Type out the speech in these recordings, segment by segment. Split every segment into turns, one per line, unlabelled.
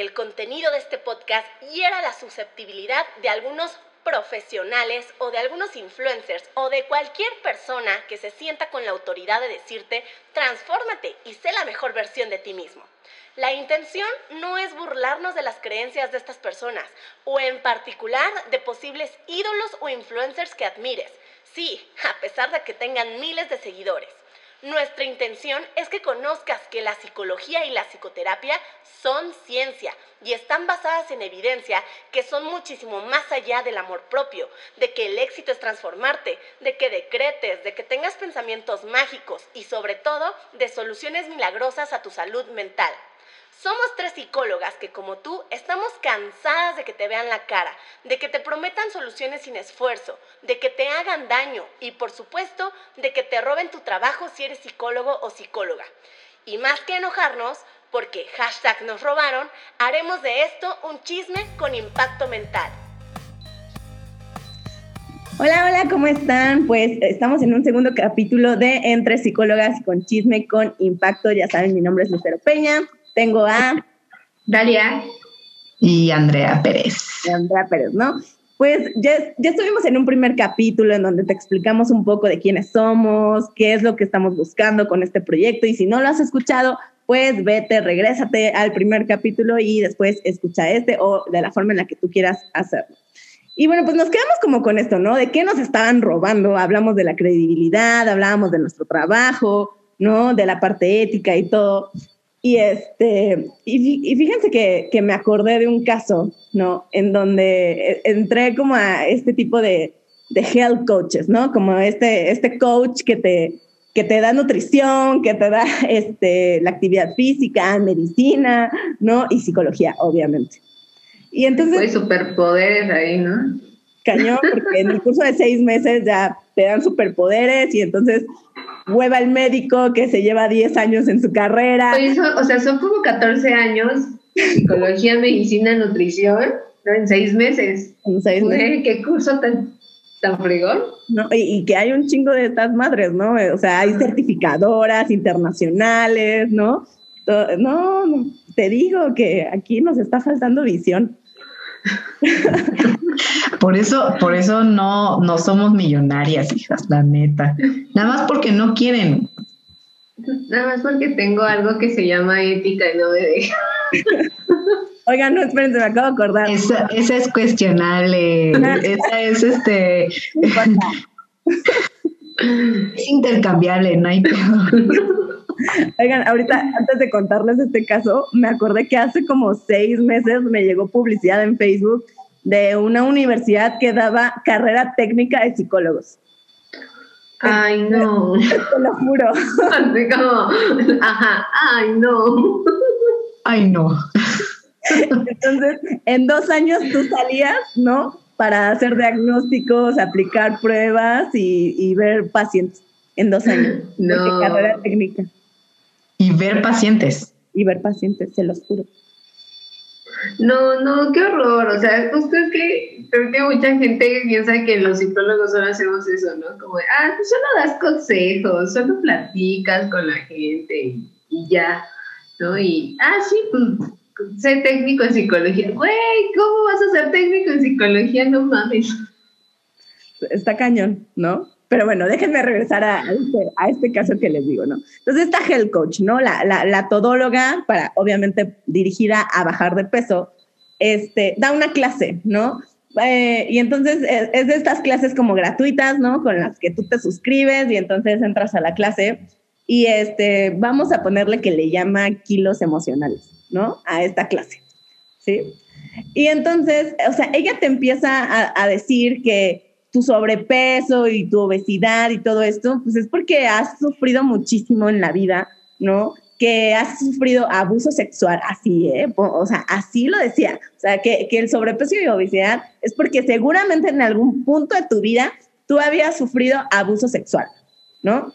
el contenido de este podcast hiera la susceptibilidad de algunos profesionales o de algunos influencers o de cualquier persona que se sienta con la autoridad de decirte, transfórmate y sé la mejor versión de ti mismo. La intención no es burlarnos de las creencias de estas personas o en particular de posibles ídolos o influencers que admires. Sí, a pesar de que tengan miles de seguidores. Nuestra intención es que conozcas que la psicología y la psicoterapia son ciencia y están basadas en evidencia que son muchísimo más allá del amor propio, de que el éxito es transformarte, de que decretes, de que tengas pensamientos mágicos y sobre todo de soluciones milagrosas a tu salud mental. Somos tres psicólogas que como tú estamos cansadas de que te vean la cara, de que te prometan soluciones sin esfuerzo, de que te hagan daño y por supuesto de que te roben tu trabajo si eres psicólogo o psicóloga. Y más que enojarnos, porque hashtag nos robaron, haremos de esto un chisme con impacto mental.
Hola, hola, ¿cómo están? Pues estamos en un segundo capítulo de Entre Psicólogas con Chisme con Impacto. Ya saben, mi nombre es Lucero Peña. Tengo a
Dalia y Andrea Pérez.
Andrea Pérez, ¿no? Pues ya, ya estuvimos en un primer capítulo en donde te explicamos un poco de quiénes somos, qué es lo que estamos buscando con este proyecto y si no lo has escuchado, pues vete, regrésate al primer capítulo y después escucha este o de la forma en la que tú quieras hacerlo. Y bueno, pues nos quedamos como con esto, ¿no? De qué nos estaban robando. Hablamos de la credibilidad, hablábamos de nuestro trabajo, ¿no? De la parte ética y todo. Y, este, y, fíjense que, que, me acordé de un caso, ¿no? En donde eh, entré como a este tipo de, de health coaches, ¿no? Como este, este coach que te, que te da nutrición, que te da este, la actividad física, medicina, ¿no? Y psicología, obviamente.
Y entonces... Hay superpoderes ahí, ¿no?
Cañón, porque en el curso de seis meses ya te dan superpoderes y entonces hueva el médico que se lleva 10 años en su carrera.
o sea, son como 14 años, psicología, medicina, nutrición, ¿no? en seis meses. En seis meses. ¿Qué curso tan, tan fregón?
No, y, que hay un chingo de estas madres, ¿no? O sea, hay certificadoras internacionales, ¿no? No, te digo que aquí nos está faltando visión.
Por eso, por eso no, no somos millonarias, hijas, la neta. Nada más porque no quieren. Nada más porque tengo algo que se llama ética y no me deja.
Oigan, no, espérense, me acabo de acordar.
Esa, es cuestionable. esa es este. es intercambiable, no hay
Oigan, ahorita, antes de contarles este caso, me acordé que hace como seis meses me llegó publicidad en Facebook de una universidad que daba carrera técnica de psicólogos.
Ay, no.
Te lo juro.
Así como, ajá, ay, no. Ay, no.
Entonces, en dos años tú salías, ¿no? Para hacer diagnósticos, aplicar pruebas y, ver pacientes. En dos años. No. Carrera técnica.
Y ver pacientes.
Y ver pacientes, se los juro.
No, no, qué horror. O sea, justo es que creo que mucha gente piensa que los psicólogos solo hacemos eso, ¿no? Como, de, ah, pues solo das consejos, solo platicas con la gente y, ya, ¿no? Y, ah, sí, pues sé técnico en psicología. Güey, ¿cómo vas a ser técnico en psicología? No mames.
Está cañón, ¿no? Pero bueno, déjenme regresar a, este, a, este, caso que les digo, ¿no? Entonces, esta health coach, ¿no? La, la, la todóloga, para obviamente dirigida a bajar de peso, este, da una clase, ¿no? Eh, y entonces es, es, de estas clases como gratuitas, ¿no? Con las que tú te suscribes y entonces entras a la clase y este, vamos a ponerle que le llama kilos emocionales, ¿no? A esta clase, ¿sí? Y entonces, o sea, ella te empieza a, a decir que tu sobrepeso y tu obesidad y todo esto, pues es porque has sufrido muchísimo en la vida, ¿no? Que has sufrido abuso sexual, así, ¿eh? O sea, así lo decía. O sea, que, que el sobrepeso y obesidad es porque seguramente en algún punto de tu vida tú habías sufrido abuso sexual, ¿no?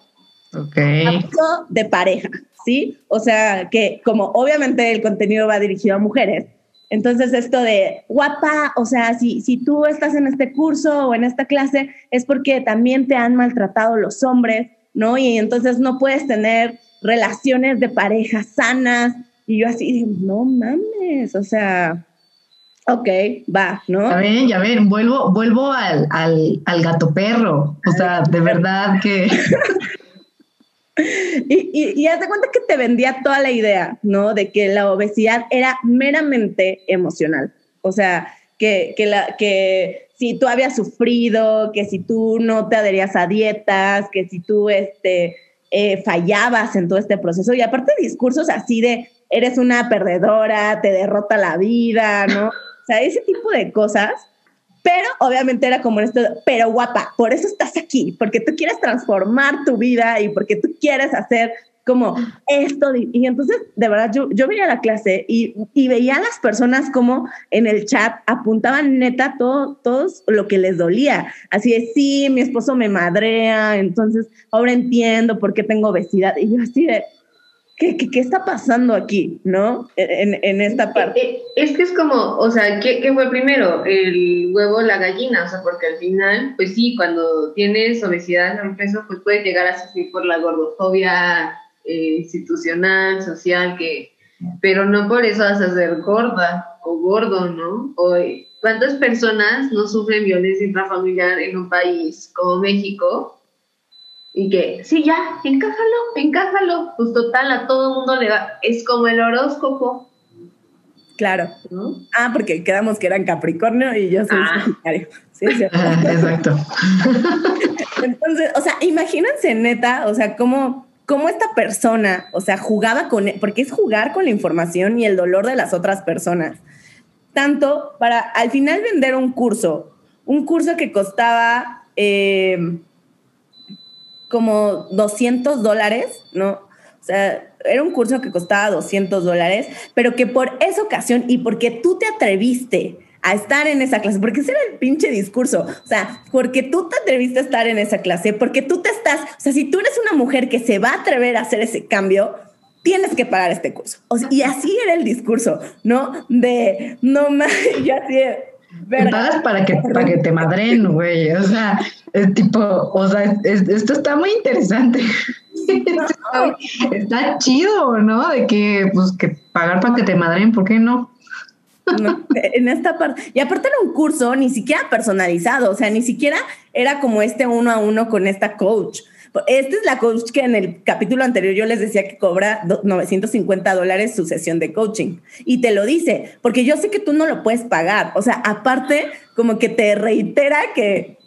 Ok.
Abuso de pareja, ¿sí? O sea, que como obviamente el contenido va dirigido a mujeres, entonces, esto de guapa, o sea, si, si tú estás en este curso o en esta clase, es porque también te han maltratado los hombres, ¿no? Y entonces no puedes tener relaciones de pareja sanas, Y yo así, no mames, o sea, ok, va, ¿no?
Ya ven, ya ven, vuelvo, vuelvo al, al, al gato perro, o sea, de verdad que...
Y, y, haz de cuenta que te vendía toda la idea, ¿no? De que la obesidad era meramente emocional. O sea, que, que, la, que si tú habías sufrido, que si tú no te adherías a dietas, que si tú este, eh, fallabas en todo este proceso. Y aparte discursos así de, eres una perdedora, te derrota la vida, ¿no? O sea, ese tipo de cosas pero obviamente era como esto, pero guapa, por eso estás aquí, porque tú quieres transformar tu vida y porque tú quieres hacer como esto. Y entonces, de verdad, yo, yo veía la clase y, y veía a las personas como en el chat apuntaban neta todo, todos lo que les dolía. Así de, sí, mi esposo me madrea, entonces ahora entiendo por qué tengo obesidad. Y yo así de, ¿qué, qué, qué está pasando aquí, no? En, en, esta parte.
Es que es como, o sea, ¿qué, ¿qué, fue primero? ¿El huevo la gallina? O sea, porque al final, pues sí, cuando tienes obesidad, peso, pues puedes llegar a sufrir por la gordofobia eh, institucional, social, que, pero no por eso vas a ser gorda o gordo, ¿no? O, ¿Cuántas personas no sufren violencia intrafamiliar en un país como México? Y que, sí, ya, encájalo, encájalo. Pues total, a todo mundo le va, es como el horóscopo.
Claro. ¿no? Ah, porque quedamos que eran Capricornio y yo soy ah. Sagitario. Sí, sí.
Ah, exacto.
Entonces, o sea, imagínense neta, o sea, cómo, cómo esta persona, o sea, jugaba con, porque es jugar con la información y el dolor de las otras personas. Tanto para al final vender un curso, un curso que costaba... Eh, como 200 dólares, ¿no? O sea, era un curso que costaba 200 dólares, pero que por esa ocasión y porque tú te atreviste a estar en esa clase, porque ese era el pinche discurso, o sea, porque tú te atreviste a estar en esa clase, porque tú te estás, o sea, si tú eres una mujer que se va a atrever a hacer ese cambio, tienes que pagar este curso. Y así era el discurso, ¿no? De, no más, y así,
te pagas para que, para que te madren, güey. O sea, es tipo, o sea, esto está muy interesante. está, chido, ¿no? De que, pues, que pagar para que te madren, ¿por qué no?
No, en esta parte. Y aparte era un curso ni siquiera personalizado, o sea, ni siquiera era como este uno a uno con esta coach. Esta es la coach que en el capítulo anterior yo les decía que cobra 950 dólares su sesión de coaching. Y te lo dice, porque yo sé que tú no lo puedes pagar. O sea, aparte, como que te reitera que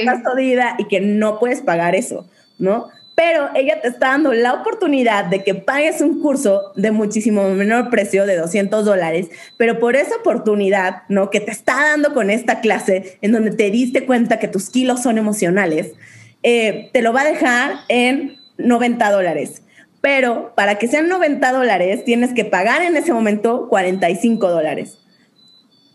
estás jodida y que no puedes pagar eso, ¿no? Pero ella te está dando la oportunidad de que pagues un curso de muchísimo menor precio, de 200 dólares, pero por esa oportunidad, ¿no? Que te está dando con esta clase en donde te diste cuenta que tus kilos son emocionales, eh, te lo va a dejar en 90 dólares. Pero para que sean 90 dólares, tienes que pagar en ese momento 45 dólares.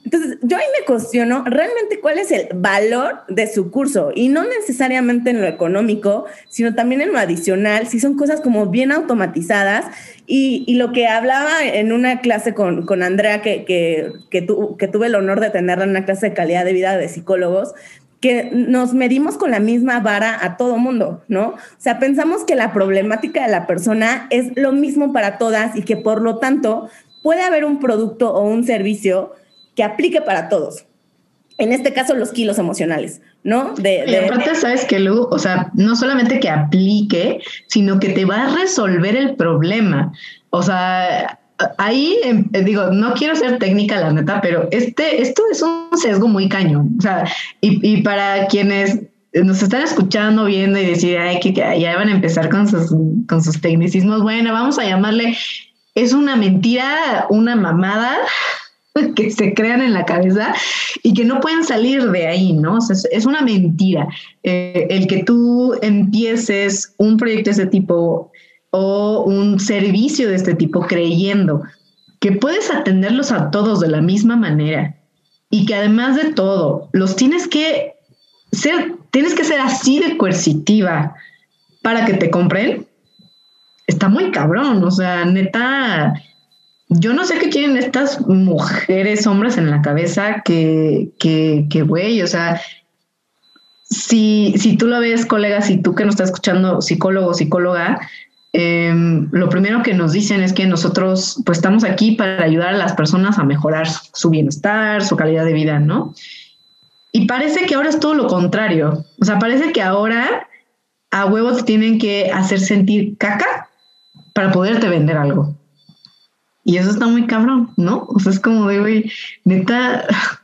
Entonces, yo ahí me cuestiono realmente cuál es el valor de su curso y no necesariamente en lo económico, sino también en lo adicional, si son cosas como bien automatizadas. Y, lo que hablaba en una clase con, con Andrea, que, que, que, tu, que tuve el honor de tenerla en una clase de calidad de vida de psicólogos, que nos medimos con la misma vara a todo mundo, ¿no? O sea, pensamos que la problemática de la persona es lo mismo para todas y que por lo tanto puede haber un producto o un servicio que aplique para todos. En este caso, los kilos emocionales, ¿no?
De. Y aparte, sabes que, Lu, o sea, no solamente que aplique, sino que te va a resolver el problema. O sea, ahí em, eh, digo, no quiero ser técnica, la neta, pero este, esto es un sesgo muy cañón. O sea, y, y para quienes nos están escuchando, viendo y decir, que, ya van a empezar con sus, con sus tecnicismos, bueno, vamos a llamarle, es una mentira, una mamada que se crean en la cabeza y que no pueden salir de ahí, ¿no? Es, una mentira. Eh, el que tú empieces un proyecto de ese tipo o un servicio de este tipo creyendo que puedes atenderlos a todos de la misma manera y que además de todo los tienes que ser, tienes que ser así de coercitiva para que te compren, está muy cabrón, o sea, neta, yo no sé qué tienen estas mujeres, hombres en la cabeza que, que, que güey, o sea, si, si tú lo ves, colega, si tú que nos estás escuchando, psicólogo, psicóloga, em, lo primero que nos dicen es que nosotros pues estamos aquí para ayudar a las personas a mejorar su bienestar, su calidad de vida, ¿no? Y parece que ahora es todo lo contrario. O sea, parece que ahora a huevos te tienen que hacer sentir caca para poderte vender algo. Y eso está muy cabrón, ¿no? O sea, es como de, güey, neta,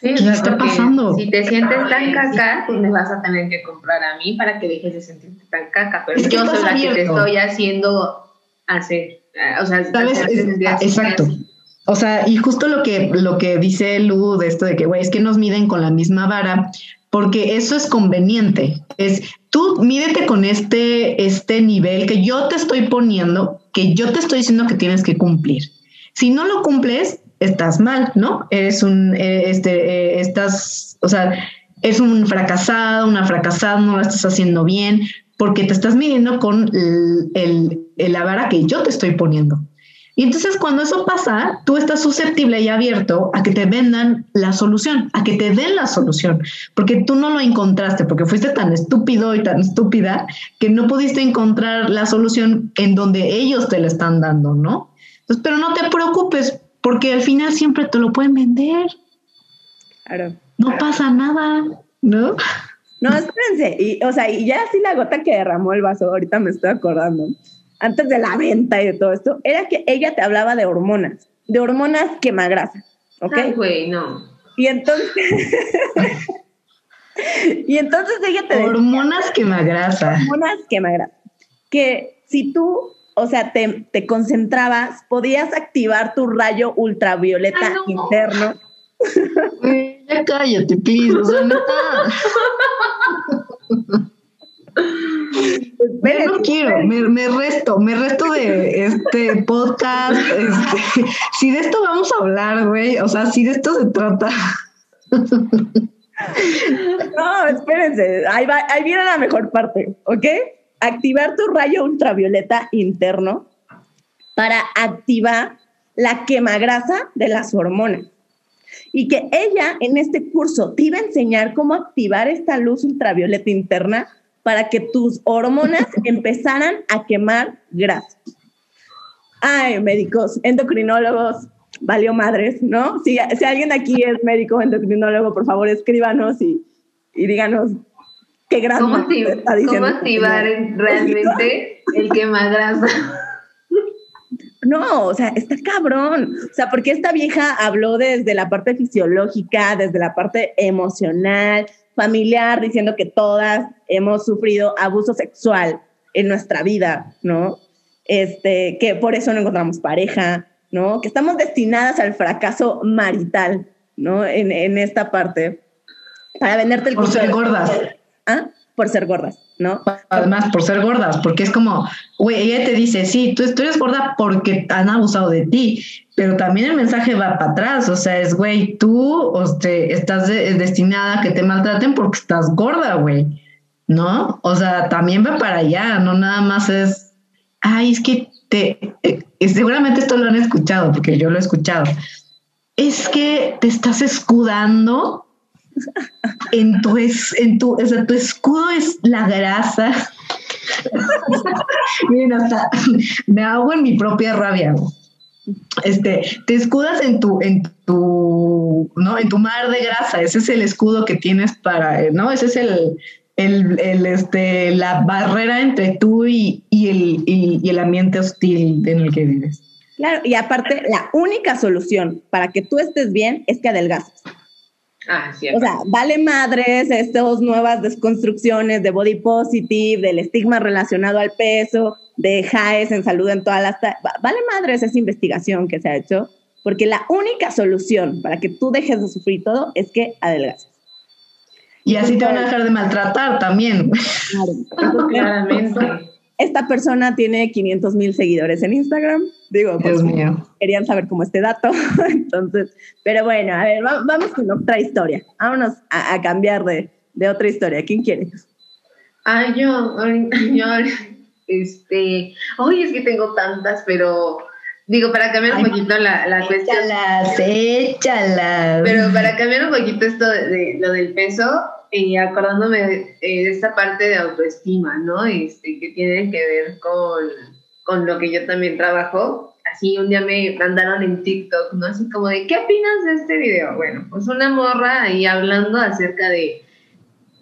Sí,
¿Qué está pasando?
Si te sientes tan caca, pues me vas a tener que comprar a mí para que dejes de sentirte tan caca. Pero
Es que
yo soy la que te estoy haciendo hacer. eh, O sea,
¿Sabes? ah, exacto. O sea, y justo lo que, lo que dice Lu de esto de que, güey, es que nos miden con la misma vara, porque eso es conveniente. Es tú mídete con este, este nivel que yo te estoy poniendo, que yo te estoy diciendo que tienes que cumplir. Si no lo cumples, estás mal, ¿no? Eres un, eh, este, eh, estás, o sea, es un fracasado, una fracasada, no lo estás haciendo bien, porque te estás midiendo con el, el- el- la vara que yo te estoy poniendo. Y entonces cuando eso pasa, tú estás susceptible y abierto a que te vendan la solución, a que te den la solución, porque tú no lo encontraste, porque fuiste tan estúpido y tan estúpida que no pudiste encontrar la solución en donde ellos te la están dando, ¿no? Entonces, pero no te preocupes, porque al final siempre te lo pueden vender,
Claro.
no pasa nada, ¿no?
No, espérense. Y, o sea, y ya así la gota que derramó el vaso, ahorita me estoy acordando, antes de la venta y de todo esto, era que ella te hablaba de hormonas, de hormonas quemagrasa, ¿ok?
Ay, güey, no.
Y entonces... y entonces ella te decía,
Hormonas que me agrasa.
hormonas quemagrasa, que si tú, o sea, te, te concentrabas, podías activar tu rayo ultravioleta
Ay, no.
interno.
Güey, Ya cállate, please, o sea, neta. Yo no quiero, me, me resto, me resto de este podcast. Este, si de esto vamos a hablar, güey, o sea, si de esto se trata.
No, espérense, ahí, va, ahí viene la mejor parte, ¿ok? Activar tu rayo ultravioleta interno para activar la quemagrasa de las hormonas. Y que ella en este curso te iba a enseñar cómo activar esta luz ultravioleta interna para que tus hormonas empezaran a quemar grasa. Ay, médicos, endocrinólogos, valió madres, ¿no? Si, si alguien aquí es médico endocrinólogo, por favor escríbanos y, y díganos qué grasa
¿Cómo, acti-
está diciendo.
cómo activar realmente el quemagrasa?
No, o sea, está cabrón. O sea, porque esta vieja habló desde la parte fisiológica, desde la parte emocional, familiar, diciendo que todas hemos sufrido abuso sexual en nuestra vida, ¿no? Este, que por eso no encontramos pareja, ¿no? Que estamos destinadas al fracaso marital, ¿no? En, en esta parte. Para venderte el
Por ser
de-
gordas.
¿Ah? Por ser gordas, ¿no?
Además, por ser gordas, porque es como, güey, ella te dice, sí, tú, tú eres gorda porque han abusado de ti, pero también el mensaje va para atrás, o sea, es, güey, tú o te, estás de- destinada a que te maltraten porque estás gorda, güey, ¿no? O sea, también va para allá, no nada más es, ay, es que te, eh, seguramente esto lo han escuchado, porque yo lo he escuchado, es que te estás escudando en tu, es, en tu, o sea, tu escudo es la grasa. Miren, hasta me hago en mi propia rabia. Este, te escudas en tu, en tu, no, en tu mar de grasa. Ese es el escudo que tienes para, no, ese es el, el, este, la barrera entre tú y, el, y el ambiente hostil en el que vives.
Claro, y aparte, la única solución para que tú estés bien es que adelgaces.
Ah,
O sea, vale madres estas nuevas desconstrucciones de body positive, del estigma relacionado al peso, de JAES en salud en todas las... Vale madres esa investigación que se ha hecho, porque la única solución para que tú dejes de sufrir todo es que adelgaces.
Y así te van a dejar de maltratar también.
Entonces,
Claramente.
Esta persona tiene 500 mil seguidores en Instagram. Digo,
mío.
querían saber cómo este dato. Entonces, pero bueno, a ver, va- vamos con otra historia. Vámonos a, a cambiar de, de otra historia. ¿Quién quiere?
Ah, yo, ahorita- yo, este, oye, es que tengo tantas, pero digo, para cambiar un
Ay,
poquito la, la cuestión,
Échalas, échalas.
pero para cambiar un poquito esto de, de lo del peso, eh, acordándome de, eh, esta parte de autoestima, ¿no? Este, que tiene que ver con, con lo que yo también trabajo. Así un día me mandaron en TikTok, ¿no? Así como de, ¿qué opinas de este video? Bueno, pues una morra ahí hablando acerca de,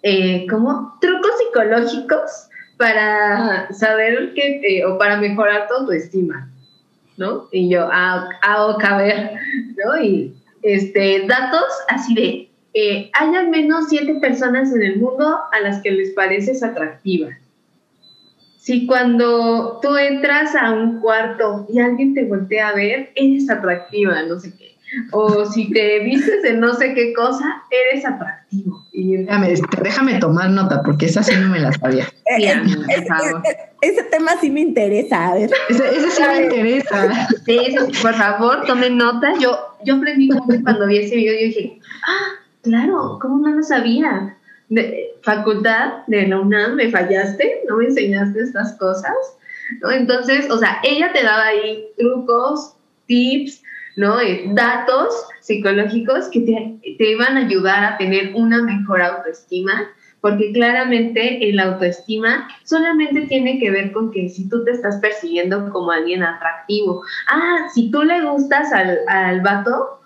eh, como trucos psicológicos para saber que, o para mejorar tu autoestima, ¿no? Y yo, ah, ah ok, a ver, ¿no? Y este, datos así de, eh, hay al menos siete personas en el mundo a las que les pareces atractiva. Si cuando tú entras a un cuarto y alguien te voltea a ver, eres atractiva, no sé qué. O si te vistes de no sé qué cosa, eres atractivo.
Y déjame, déjame tomar nota, porque esa sí no me la sabía.
Sí, eh, eh, ese, tema sí me interesa. A ver.
Ese, ese sí me interesa.
Sí, por favor, tomen nota. Yo, yo aprendí cuando vi ese video y dije, ah, claro, ¿cómo no lo sabía? Facultad de la UNAM, me fallaste, no me enseñaste estas cosas, ¿no? Entonces, o sea, ella te daba ahí trucos, tips, ¿no? Eh, datos psicológicos que te, te iban a ayudar a tener una mejor autoestima, porque claramente el autoestima solamente tiene que ver con que si tú te estás persiguiendo como alguien atractivo, ah, si tú le gustas al, al vato,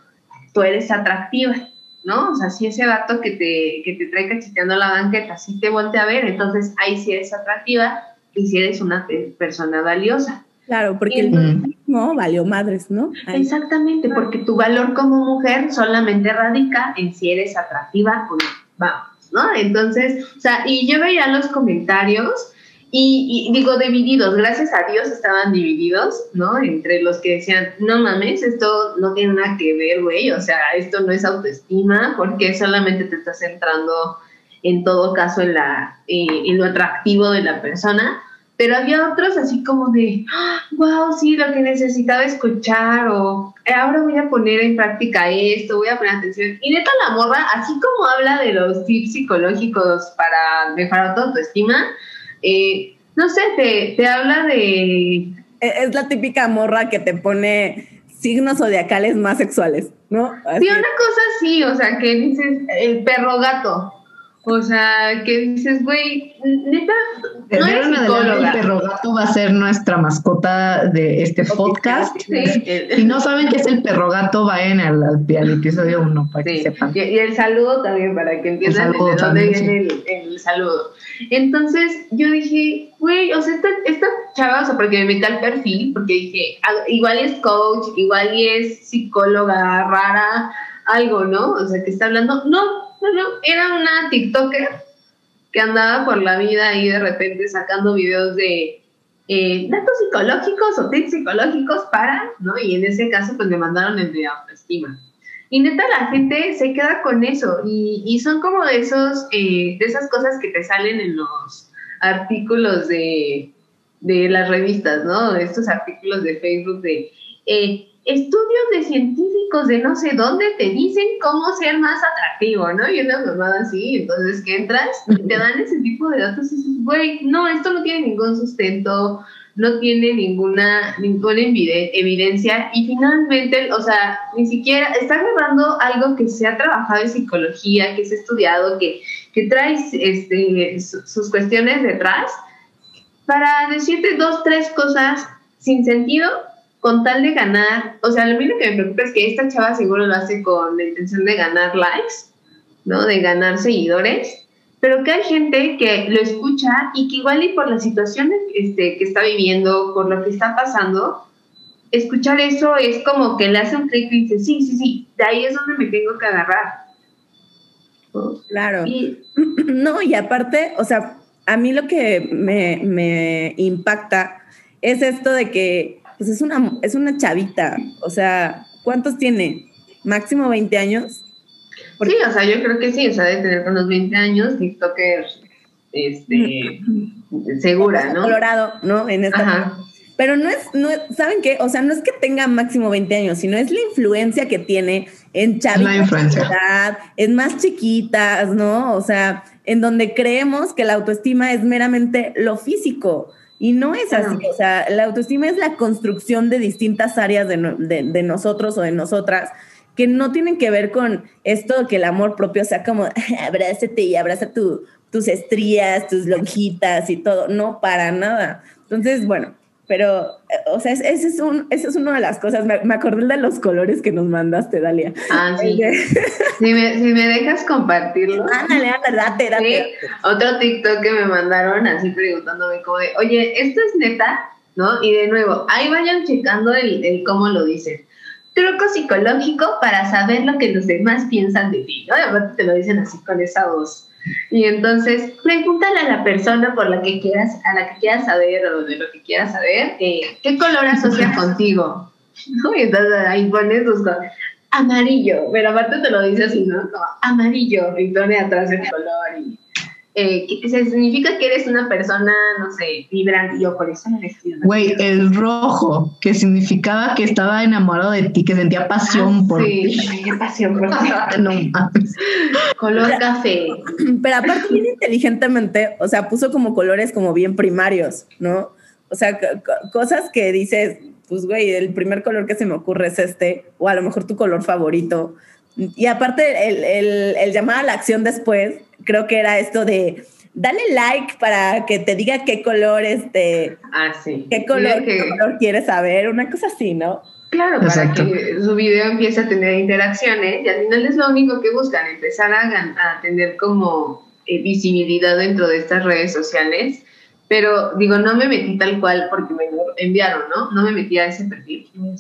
tú eres atractiva, ¿no? O sea, si ese gato que te, que te trae cachiteando la banqueta, sí te voltea a ver, entonces ahí sí eres atractiva y si eres una persona valiosa.
Claro, porque el no valió madres, ¿no?
Exactamente, porque tu valor como mujer solamente radica en si eres atractiva o no. Vamos, ¿no? Entonces, o sea, y yo veía los comentarios y, digo, divididos, gracias a Dios estaban divididos, ¿no? Entre los que decían, no mames, esto no tiene nada que ver, güey, o sea, esto no es autoestima, porque solamente te estás centrando en todo caso en, la, eh, en lo atractivo de la persona. Pero había otros así como de, wow, sí, lo que necesitaba escuchar, o ahora voy a poner en práctica esto, voy a poner atención. Y neta, la morra, así como habla de los tips psicológicos para mejorar tu autoestima, eh, no sé, te, te habla de... E,
es la típica morra que te pone signos zodiacales más sexuales, ¿no?
Sí, una cosa sí, o sea, que dices el perro gato. O sea, que dices, güey, neta, no eres psicóloga.
El perro gato va a ser nuestra mascota de este podcast. Si no saben qué es el perro gato, vayan al, al, episodio 1 para que sepan.
Y, el saludo también, para que entiendan de dónde viene el, el, saludo. Entonces, yo dije, güey, o sea, esta, esta chava, o sea, porque me metí al perfil, porque dije, ah, igual es coach, igual es psicóloga rara, algo, ¿no? O sea, que está hablando. No, era una TikToker que andaba por la vida y de repente sacando videos de eh, datos psicológicos o tips psicológicos para, ¿no? Y en ese caso, pues me mandaron el de autoestima. Y neta, la gente se queda con eso y, son como de, esos, eh, de esas cosas que te salen en los artículos de, de las revistas, ¿no? Estos artículos de Facebook de eh, estudios de científicos de no sé dónde te dicen cómo ser más atractivo, ¿no? Y una mamada así, entonces que entras, te dan ese tipo de datos y dices, güey, no, esto no tiene ningún sustento, no tiene ninguna, ninguna evidencia y finalmente, o sea, ni siquiera está grabando algo que se ha trabajado en psicología, que se ha estudiado, que, que trae este, sus cuestiones detrás, para decirte dos, tres cosas sin sentido con tal de ganar, o sea, lo único que me preocupa es que esta chava seguro lo hace con la intención de ganar likes, ¿no? De ganar seguidores, pero que hay gente que lo escucha y que igual y por las situaciones este, que está viviendo, por lo que está pasando, escuchar eso es como que le hace un clic y dice, sí, sí, sí, de ahí es donde me tengo que agarrar.
Claro. no, y aparte, o sea, a mí lo que me, me impacta es esto de que pues es una, es una chavita, o sea, ¿cuántos tiene? ¿Máximo 20 años?
Sí, o sea, yo creo que sí, o sea, de tener unos 20 años, TikToker, este, segura, ¿no?
Colorado, ¿no? En esta Pero no es, no, ¿saben qué? O sea, no es que tenga máximo 20 años, sino es la influencia que tiene en chavitas, en más chiquitas, ¿no? O sea, en donde creemos que la autoestima es meramente lo físico. Y no es así, o sea, la autoestima es la construcción de distintas áreas de, de, nosotros o de nosotras que no tienen que ver con esto que el amor propio sea como abrázate y abraza tu, tus estrías, tus lonjitas y todo. No, para nada. Entonces, bueno, pero, eh, o sea, ese es, un, ese es una de las cosas. Me, acordé de los colores que nos mandaste, Dalia.
Ah, sí. si, me, si me dejas compartirlo.
Ándale, ándale, date, date.
Otro TikTok que me mandaron así preguntándome como de, oye, ¿esto es neta? ¿No? Y de nuevo, ahí vayan checando el, el cómo lo dicen truco psicológico para saber lo que los demás piensan de ti, ¿no? Y aparte te lo dicen así con esa voz. Y entonces, pregúntale a la persona por la que quieras, a la que quieras saber o de lo que quieras saber, eh, ¿qué color asocia contigo? ¿No? Y entonces ahí pones tus amarillo, pero aparte te lo dice así, ¿no? Como amarillo, y pone atrás el color y eh, que, significa que eres una persona, no sé, vibrante. Yo por eso me vestido.
Güey, el rojo, que significaba que estaba enamorado de ti, que sentía pasión
ah,
por
ti. Sí, sentía pasión por ti. no Color café.
Pero aparte, bien inteligentemente, o sea, puso como colores como bien primarios, ¿no? O sea, cosas que dices, pues, güey, el primer color que se me ocurre es este, o a lo mejor tu color favorito. Y aparte, el, el, el llamar a la acción después creo que era esto de dale like para que te diga qué color este
ah, sí.
qué color, qué color quieres saber, una cosa así, ¿no?
Claro, para que su video empiece a tener interacciones y al final es lo único que buscan, empezar a, a tener como eh, visibilidad dentro de estas redes sociales. Pero digo, no me metí tal cual porque me lo enviaron, ¿no? No me metí a ese perfil, ¿no?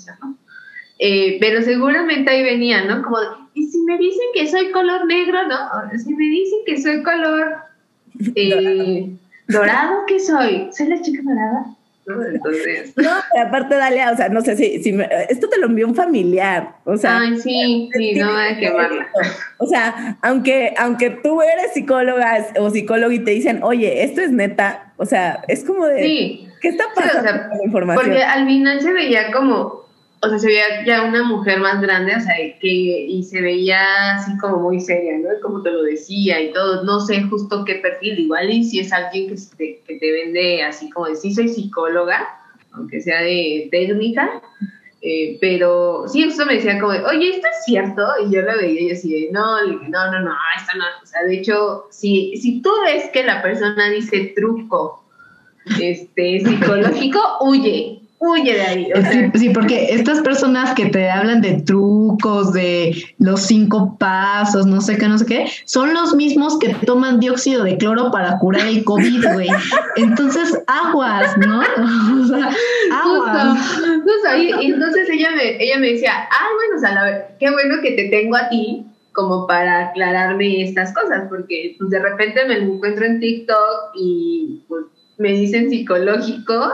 Eh, pero seguramente ahí venía, ¿no? Como, ¿y si me dicen que soy color negro, no? Si me dicen que soy color eh, dorado, ¿qué soy? ¿Soy la chica dorada? ¿no? Entonces.
No, aparte, Dalia, o sea, no sé si, si esto te lo envió un familiar, o sea.
Ay, sí, sí, no hay que quemarla.
O sea, aunque, aunque tú eres psicóloga o psicólogo y te dicen, oye, esto es neta, o sea, es como de.
Sí.
¿Qué está pasando con la información?
Porque al final se veía como o sea, se veía ya una mujer más grande, o sea, que, y se veía así como muy seria, ¿no? Como te lo decía y todo, no sé justo qué perfil, igual y si es alguien que te, que te vende así como de, sí soy psicóloga, aunque sea de técnica, eh, pero sí, eso me decía como oye, ¿esto es cierto? Y yo lo veía y así de, no, no, no, no, esto no, o sea, de hecho, si, si tú ves que la persona dice truco, este, psicológico, huye, huye de ahí.
sí, porque estas personas que te hablan de trucos, de los cinco pasos, no sé qué, no sé qué, son los mismos que toman dióxido de cloro para curar el COVID, güey. Entonces, aguas, ¿no? O sea,
aguas. Justo, Y, entonces ella me, ella me decía, ay, bueno, o sea, la, qué bueno que te tengo a ti como para aclararme estas cosas, porque pues, de repente me encuentro en TikTok y pues, me dicen psicológico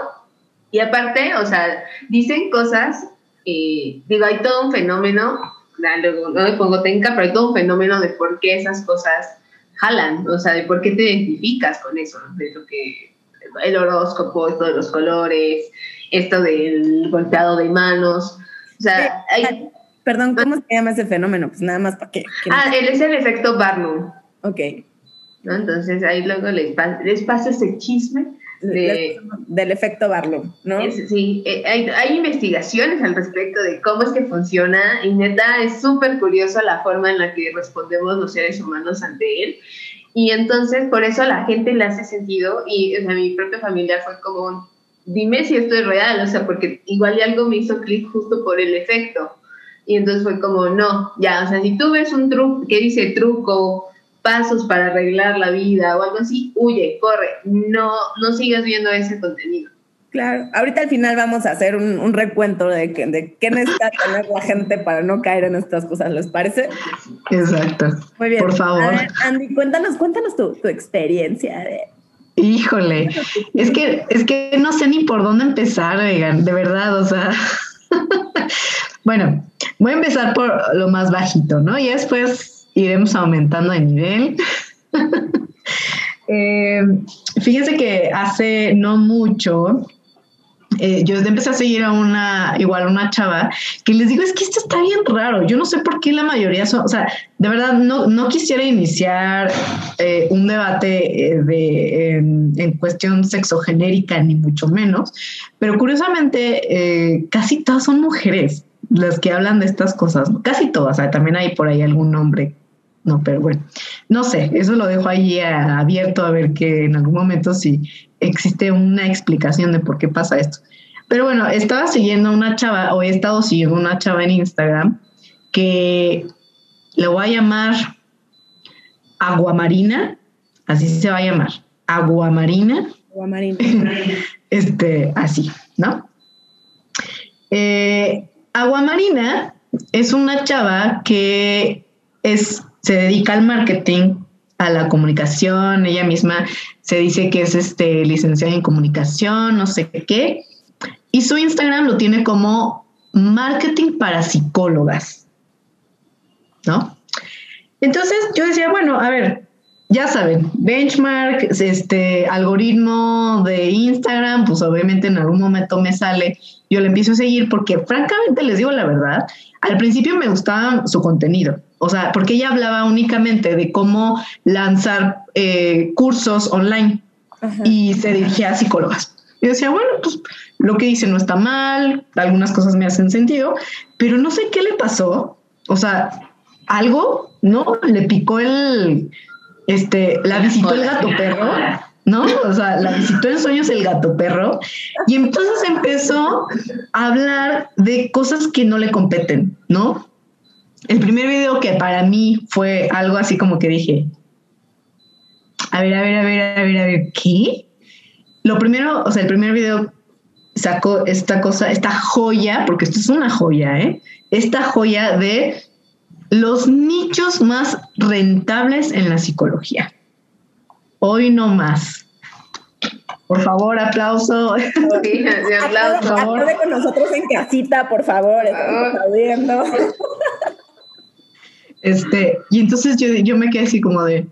y aparte, o sea, dicen cosas, eh, digo, hay todo un fenómeno, no me pongo tenca, pero hay todo un fenómeno de por qué esas cosas jalan, o sea, de por qué te identificas con eso, de lo que el horóscopo, esto de los colores, esto del golpeado de manos, o sea, hay...
Perdón, ¿cómo se llama ese fenómeno? Pues nada más para que...
ah, él es el efecto Barnum.
Ok.
Entonces ahí luego les, les paso ese chisme
del efecto Barlow, ¿no?
sí, eh, hay, investigaciones al respecto de cómo es que funciona y neta es súper curioso la forma en la que respondemos los seres humanos ante él. Y entonces por eso a la gente le hace sentido y o sea, mi propia familia fue como, dime si esto es real, o sea, porque igual y algo me hizo clic justo por el efecto. Y entonces fue como, no, ya, o sea, si tú ves un truco que dice truco, pasos para arreglar la vida o algo así, huye, corre, no, no sigas viendo ese contenido.
Claro, ahorita al final vamos a hacer un, recuento de, de qué necesita tener la gente para no caer en estas cosas, ¿les parece?
Exacto.
Muy bien.
Por favor.
Andy, cuéntanos, cuéntanos tu, tu experiencia de,
Híjole, es que, es que no sé ni por dónde empezar, oigan, de verdad, o sea. bueno, voy a empezar por lo más bajito, ¿no? Y después iremos aumentando de nivel. eh, fíjense que hace no mucho, eh, yo empecé a seguir a una, igual una chava, que les digo, es que esto está bien raro, yo no sé por qué la mayoría son, o sea, de verdad no, no quisiera iniciar eh, un debate de, en cuestión sexogenérica, ni mucho menos, pero curiosamente casi todas son mujeres, las que hablan de estas cosas, casi todas, también hay por ahí algún nombre, no, pero bueno, no sé, eso lo dejo ahí abierto a ver que en algún momento si existe una explicación de por qué pasa esto. Pero bueno, estaba siguiendo una chava, o he estado siguiendo una chava en Instagram que le voy a llamar Aguamarina, así se va a llamar, Aguamarina.
Aguamarina.
este, así, ¿no? Eh, Aguamarina es una chava que es, se dedica al marketing, a la comunicación, ella misma se dice que es este, licenciada en comunicación, no sé qué, y su Instagram lo tiene como marketing para psicólogas, ¿no? Entonces yo decía, bueno, a ver, ya saben, benchmark, este algoritmo de Instagram, pues obviamente en algún momento me sale, yo le empiezo a seguir porque francamente les digo la verdad, al principio me gustaba su contenido, o sea, porque ella hablaba únicamente de cómo lanzar eh, cursos online y se dirigía a psicólogas. Y decía, bueno, pues lo que dice no está mal, algunas cosas me hacen sentido, pero no sé qué le pasó, o sea, algo, ¿no? Le picó el, este, la visitó el gato perro, ¿no? O sea, la visitó en sueños el gato perro y entonces empezó a hablar de cosas que no le competen, ¿no? El primer video que para mí fue algo así como que dije, a ver, a ver, a ver, a ver, a ver, ¿qué? Lo primero, o sea, el primer video sacó esta cosa, esta joya, porque esto es una joya, ¿eh? Esta joya de los nichos más rentables en la psicología. Hoy no más. Por favor, aplauso.
Sí, aplauso. Por favor. con nosotros en casita, por favor. Estamos
Este, y entonces yo, yo me quedé así como de,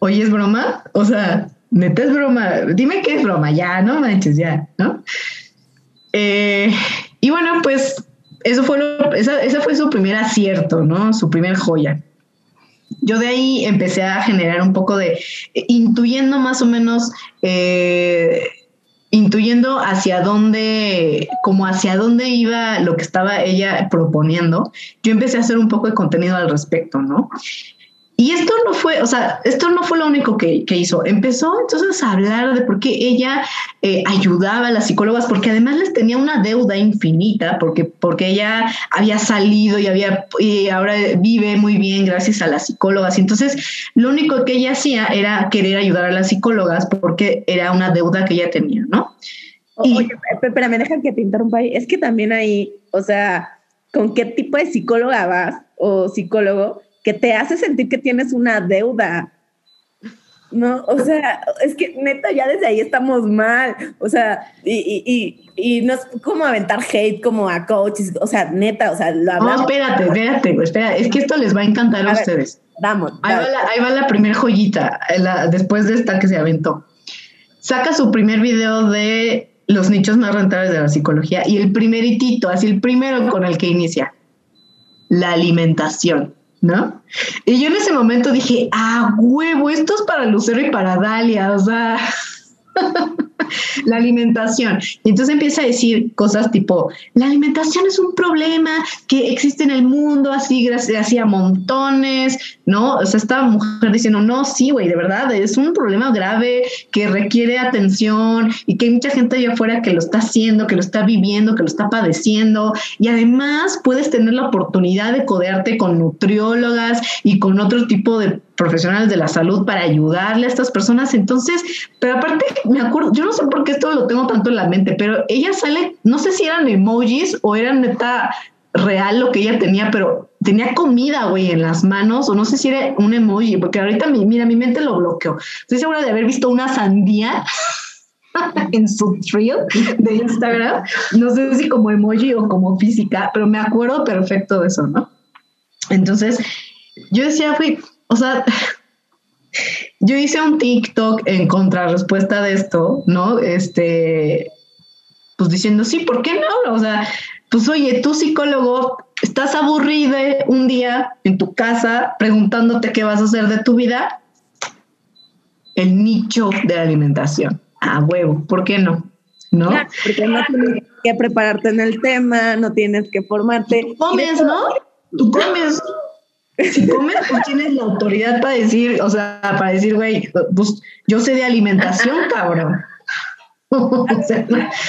oye, ¿es broma? O sea, neta es broma. Dime qué es broma, ya, no manches, ya, ¿no? Eh, y bueno, pues eso fue lo, esa, fue su primer acierto, ¿no? Su primer joya. Yo de ahí empecé a generar un poco de, eh, intuyendo más o menos, eh, intuyendo hacia dónde, como hacia dónde iba lo que estaba ella proponiendo, yo empecé a hacer un poco de contenido al respecto, ¿no? Y esto no fue, o sea, esto no fue lo único que, hizo. Empezó entonces a hablar de por qué ella eh, ayudaba a las psicólogas, porque además les tenía una deuda infinita, porque, porque ella había salido y había y ahora vive muy bien gracias a las psicólogas. Y entonces lo único que ella hacía era querer ayudar a las psicólogas porque era una deuda que ella tenía, ¿no?
Oye, espérame, deja que te interrumpa ahí. Es que también ahí, o sea, ¿con qué tipo de psicóloga vas o psicólogo? Que te hace sentir que tienes una deuda. No, o sea, es que neta, ya desde ahí estamos mal. O sea, y, y, y, no es como aventar hate como a coaches. O sea, neta, o sea, lo
hablamos. No, espérate, espérate, espera. Es que esto les va a encantar a, ustedes.
vamos.
Ahí, va la, ahí va la primer joyita, la, después de esta que se aventó. Saca su primer video de los nichos más rentables de la psicología y el primeritito, así el primero con el que inicia, la alimentación. ¿No? Y yo en ese momento dije, ah, huevo, esto es para Lucero y para Dalia, o sea, la alimentación. Y entonces empieza a decir cosas tipo, la alimentación es un problema que existe en el mundo, así, así a montones, ¿no? O sea, esta mujer diciendo, no, sí, güey, de verdad, es un problema grave que requiere atención y que hay mucha gente allá afuera que lo está haciendo, que lo está viviendo, que lo está padeciendo. Y además puedes tener la oportunidad de codearte con nutriólogas y con otro tipo de profesionales de la salud para ayudarle a estas personas. Entonces, pero aparte, me acuerdo, yo no sé por qué esto lo tengo tanto en la mente, pero ella sale, no sé si eran emojis o eran neta real lo que ella tenía, pero tenía comida, güey, en las manos, o no sé si era un emoji, porque ahorita, mi, mira, mi mente lo bloqueó. Estoy segura de haber visto una sandía en su trio de Instagram, no sé si como emoji o como física, pero me acuerdo perfecto de eso, ¿no? Entonces, yo decía, güey, o sea, yo hice un TikTok en contrarrespuesta de esto, ¿no? Este, pues diciendo, sí, ¿por qué no? O sea, pues oye, tú psicólogo, estás aburrido un día en tu casa preguntándote qué vas a hacer de tu vida. El nicho de la alimentación. A huevo, ¿por qué no? ¿no?
Claro, porque no tienes que prepararte en el tema, no tienes que formarte.
Tú comes, ¿no? Tú comes. Si comes, pues tienes la autoridad para decir, o sea, para decir, güey, pues yo sé de alimentación, cabrón. O sea,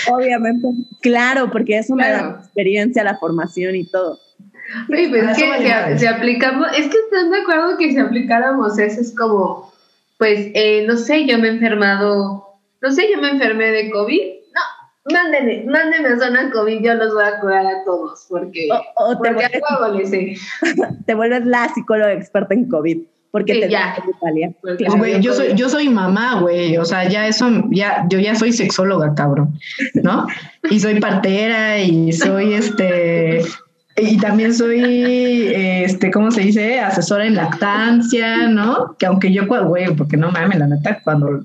Obviamente, claro, porque eso me da
Claro.
experiencia, la formación y todo.
Oye, pues es que si aplicamos, es que están de acuerdo que si aplicáramos eso es como, pues, eh, no sé, yo me he enfermado, no sé, yo me enfermé de COVID. Mándenme, mándenme a zona COVID, yo los voy a curar a todos, porque,
O, o te, vuelves, te vuelves la psicóloga experta en COVID, porque
Sí,
te
ya.
Italia.
Pues, güey, yo soy, yo soy mamá, güey. O sea, ya eso, ya, yo ya soy sexóloga, cabrón, ¿no? Y soy partera y soy este. Y también soy, este, ¿cómo se dice? Asesora en lactancia, ¿no? Que aunque yo, güey, porque no mames, la neta, cuando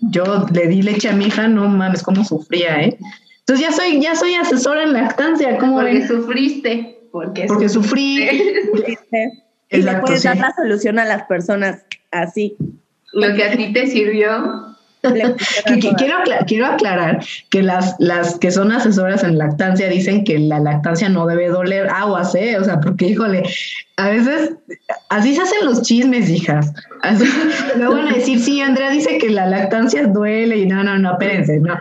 yo le di leche a mi hija, no mames, cómo sufría, ¿eh? Entonces ya soy, ya soy asesora en lactancia, ¿cómo
Porque
ven?
sufriste. Porque,
Porque sufrí.
Y le puedes
sí.
dar la solución a las personas así.
Lo que a ti te sirvió.
Que- que quiero, quiero aclarar que las, las que son asesoras en lactancia dicen que la lactancia no debe doler aguas, ¿eh? O sea, porque, híjole, a veces así se hacen los chismes, hijas. Así, luego van a decir, sí, Andrea dice que la lactancia duele y no, no, no, espérense, no.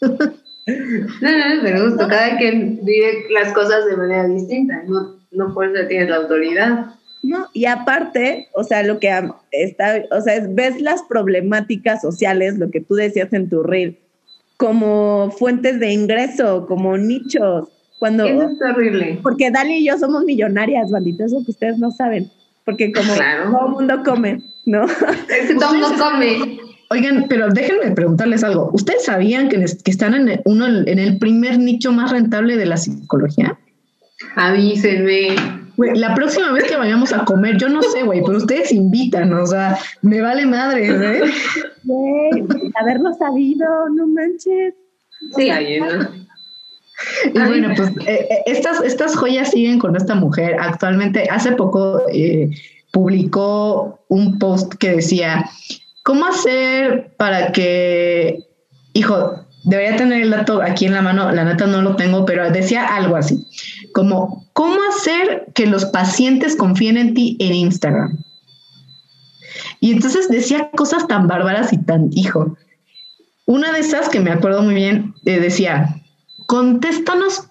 No, no, pero justo cada quien vive las cosas de manera distinta. No, no por eso tienes la autoridad.
No, y aparte, o sea, lo que está, o sea, es, ves las problemáticas sociales, lo que tú decías en tu reel, como fuentes de ingreso, como nichos, cuando,
Eso es horrible.
porque Dali y yo somos millonarias, bandito, eso que ustedes no saben, porque como
Claro.
todo el mundo come, ¿no?
Es que todo el mundo come.
Oigan, pero déjenme preguntarles algo. ¿Ustedes sabían que, que están en el, uno, en el primer nicho más rentable de la psicología?
Avísenme.
Güey, la próxima vez que vayamos a comer, yo no sé, güey, pero ustedes invitan, o sea, me vale madre, ¿eh?
Güey, haberlo sabido, no manches.
Sí, ahí, ¿no?
Y bueno, pues eh, eh, estas, estas joyas siguen con esta mujer. Actualmente, hace poco eh, publicó un post que decía, ¿cómo hacer para que, hijo, debería tener el dato aquí en la mano, la neta no lo tengo, pero decía algo así, como, ¿cómo hacer que los pacientes confíen en ti en Instagram? Y entonces decía cosas tan bárbaras y tan, hijo. Una de esas que me acuerdo muy bien, eh, decía, contéstanos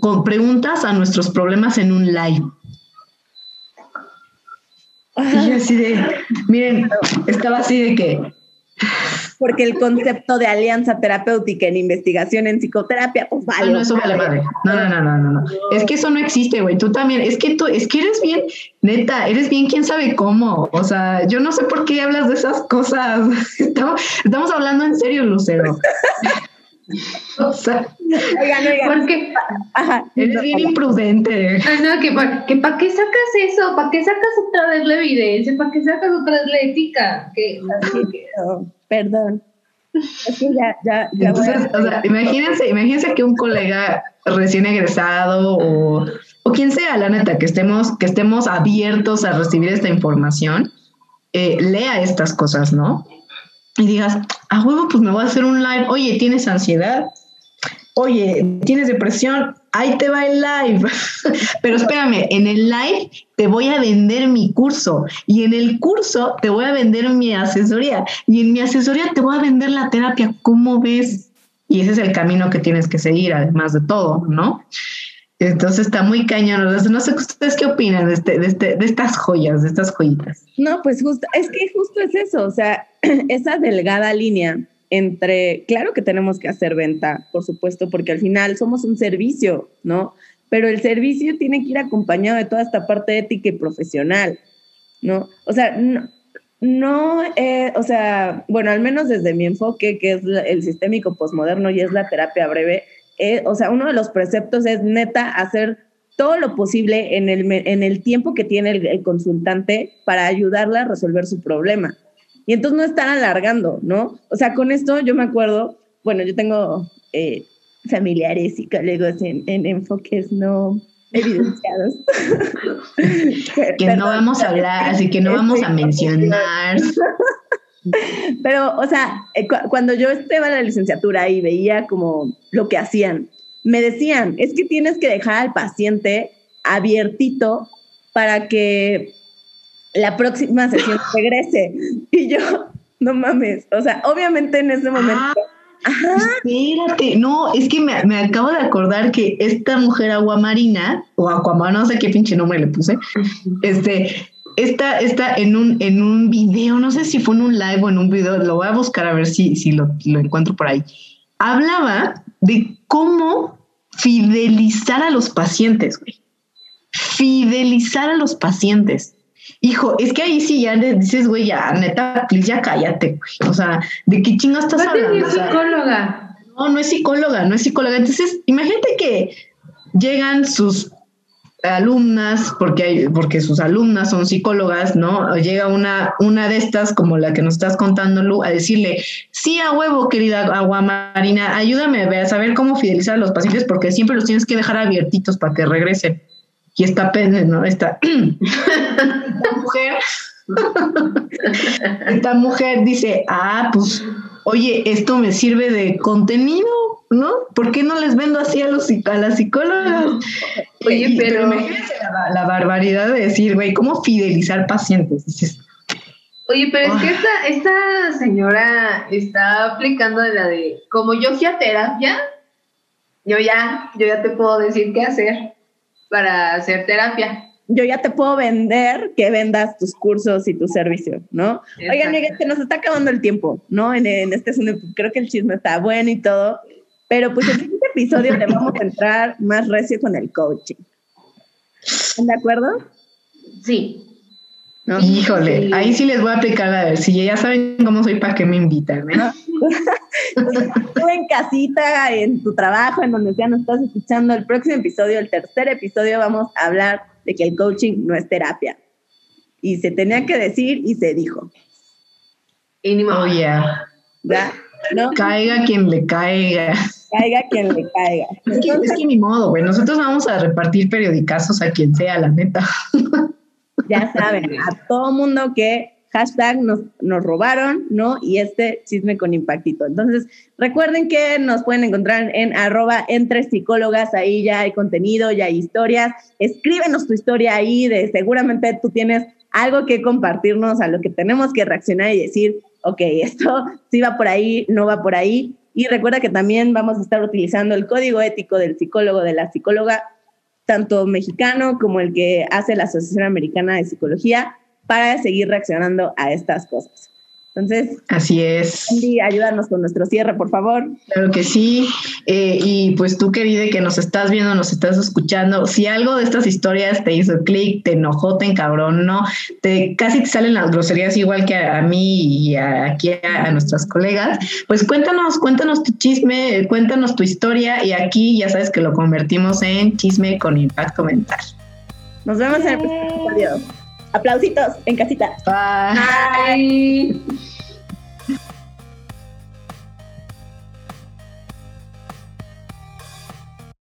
con preguntas a nuestros problemas en un live. Y yo así de, miren, estaba así de que,
Porque el concepto de alianza terapéutica en investigación en psicoterapia, pues
ah,
vale.
no, eso vale madre. No, no, no, no, no, no. Es que eso no existe, güey. Tú también, es que tú, es que eres bien, neta, eres bien quién sabe cómo. O sea, yo no sé por qué hablas de esas cosas. Estamos, estamos hablando en serio, Lucero. O sea,
Oigan, oigan.
Porque,
Ajá.
eres bien imprudente.
ah, no, que para que pa qué sacas eso, para qué sacas otra vez la evidencia, para qué sacas otra vez la ética. Que, así que-
Oh, perdón. Es que ya, ya, ya voy
Entonces,
a-
o sea, imagínense, imagínense que un colega recién egresado o, o quien sea, la neta, que estemos, que estemos abiertos a recibir esta información, eh, lea estas cosas, ¿no? Y digas, a huevo, pues me voy a hacer un live. Oye, ¿tienes ansiedad? Oye, ¿tienes depresión? Ahí te va el live. Pero espérame, en el live te voy a vender mi curso y en el curso te voy a vender mi asesoría y en mi asesoría te voy a vender la terapia. ¿Cómo ves? Y ese es el camino que tienes que seguir, además de todo, ¿no? Entonces está muy cañón. No sé ustedes qué opinan de, este, de, este, de estas joyas, de estas joyitas.
No, pues justo, es que justo es eso, o sea, esa delgada línea entre, claro que tenemos que hacer venta, por supuesto, porque al final somos un servicio, ¿no? Pero el servicio tiene que ir acompañado de toda esta parte ética y profesional, ¿no? O sea, no, eh, o sea, bueno, al menos desde mi enfoque, que es el sistémico posmoderno y es la terapia breve, eh, o sea, uno de los preceptos es neta hacer todo lo posible en el, en el tiempo que tiene el, el consultante para ayudarla a resolver su problema. Y entonces no estar alargando, ¿no? O sea, con esto yo me acuerdo, bueno, yo tengo eh, familiares psicólogos en, en enfoques no evidenciados.
Que no vamos a hablar, así que no vamos a mencionar.
Pero, o sea, eh, cuando yo estaba en la licenciatura y veía como lo que hacían, me decían, es que tienes que dejar al paciente abiertito para que la próxima sesión regrese. Y yo, no mames, o sea, obviamente en ese momento... Ah,
ajá. Espérate, no, es que me, me, acabo de acordar que esta mujer aguamarina, o aguamarina, no sé qué pinche nombre le puse, este, esta, esta en un, en un video, no sé si fue en un live o en un video, lo voy a buscar a ver si, si lo, lo encuentro por ahí. Hablaba de cómo fidelizar a los pacientes, güey. Fidelizar a los pacientes. Hijo, es que ahí sí ya dices, güey, ya, neta, please, ya cállate, güey. O sea, ¿de qué chingo estás hablando?
es psicóloga.
no, no es psicóloga, no es psicóloga. Entonces, imagínate que llegan sus alumnas, porque hay, porque sus alumnas son psicólogas, ¿no? Llega una, una de estas, como la que nos estás contando, Lu, a decirle, sí, a huevo, querida agua marina, ayúdame a saber cómo fidelizar a los pacientes, porque siempre los tienes que dejar abiertitos para que regresen. Y esta pene, ¿no? Esta mujer, esta mujer dice, ah, pues, oye, esto me sirve de contenido, ¿no? ¿Por qué no les vendo así a, los, a las psicólogas?
Oye, pero,
imagínense la, barbaridad de decir, güey, ¿cómo fidelizar pacientes?
Oye, pero es que esta, esta señora está aplicando la de, como yo fui a terapia, yo ya, yo ya te puedo decir qué hacer para hacer terapia.
Yo ya te puedo vender que vendas tus cursos y tu servicio, ¿no? Oigan, se nos está acabando el tiempo, ¿no? En, en este creo que el chisme está bueno y todo, pero pues en este episodio le vamos a entrar más recio con el coaching. ¿Están de acuerdo?
Sí.
Híjole, ahí sí les voy a aplicar a ver, si ya saben cómo soy, ¿para qué me invitan? ¿no?
Tú en casita, en tu trabajo, en donde ya nos estás escuchando, el próximo episodio, el tercer episodio, vamos a hablar de que el coaching no es terapia. Y se tenía que decir y se dijo.
Y ni
Oh, yeah.
¿Ya? ¿No?
Caiga quien le caiga
caiga quien le caiga.
Es que, es que ni modo, güey. Nosotros vamos a repartir periodicazos a quien sea, la neta.
Ya saben, a todo mundo que hashtag nos, nos robaron, ¿no? Y este chisme con impactito. Entonces, recuerden que nos pueden encontrar en arroba entre psicólogas, ahí ya hay contenido, ya hay historias. Escríbenos tu historia ahí, de seguramente tú tienes algo que compartirnos a lo que tenemos que reaccionar y decir, ok, esto sí va por ahí, no va por ahí. Y recuerda que también vamos a estar utilizando el código ético del psicólogo, de la psicóloga, tanto mexicano como el que hace la Asociación Americana de Psicología, para seguir reaccionando a estas cosas. Entonces,
así es.
Andy, ayúdanos con nuestro cierre, por favor.
Claro que sí. Eh, y pues tú, querida, que nos estás viendo, nos estás escuchando, si algo de estas historias te hizo clic, te enojó, te encabronó, te casi te salen las groserías igual que a, mí y aquí a, nuestras colegas, pues cuéntanos, cuéntanos tu chisme, cuéntanos tu historia y aquí ya sabes que lo convertimos en chisme con impacto mental.
Nos vemos en el próximo episodio. Aplausitos en casita.
Bye.
Bye.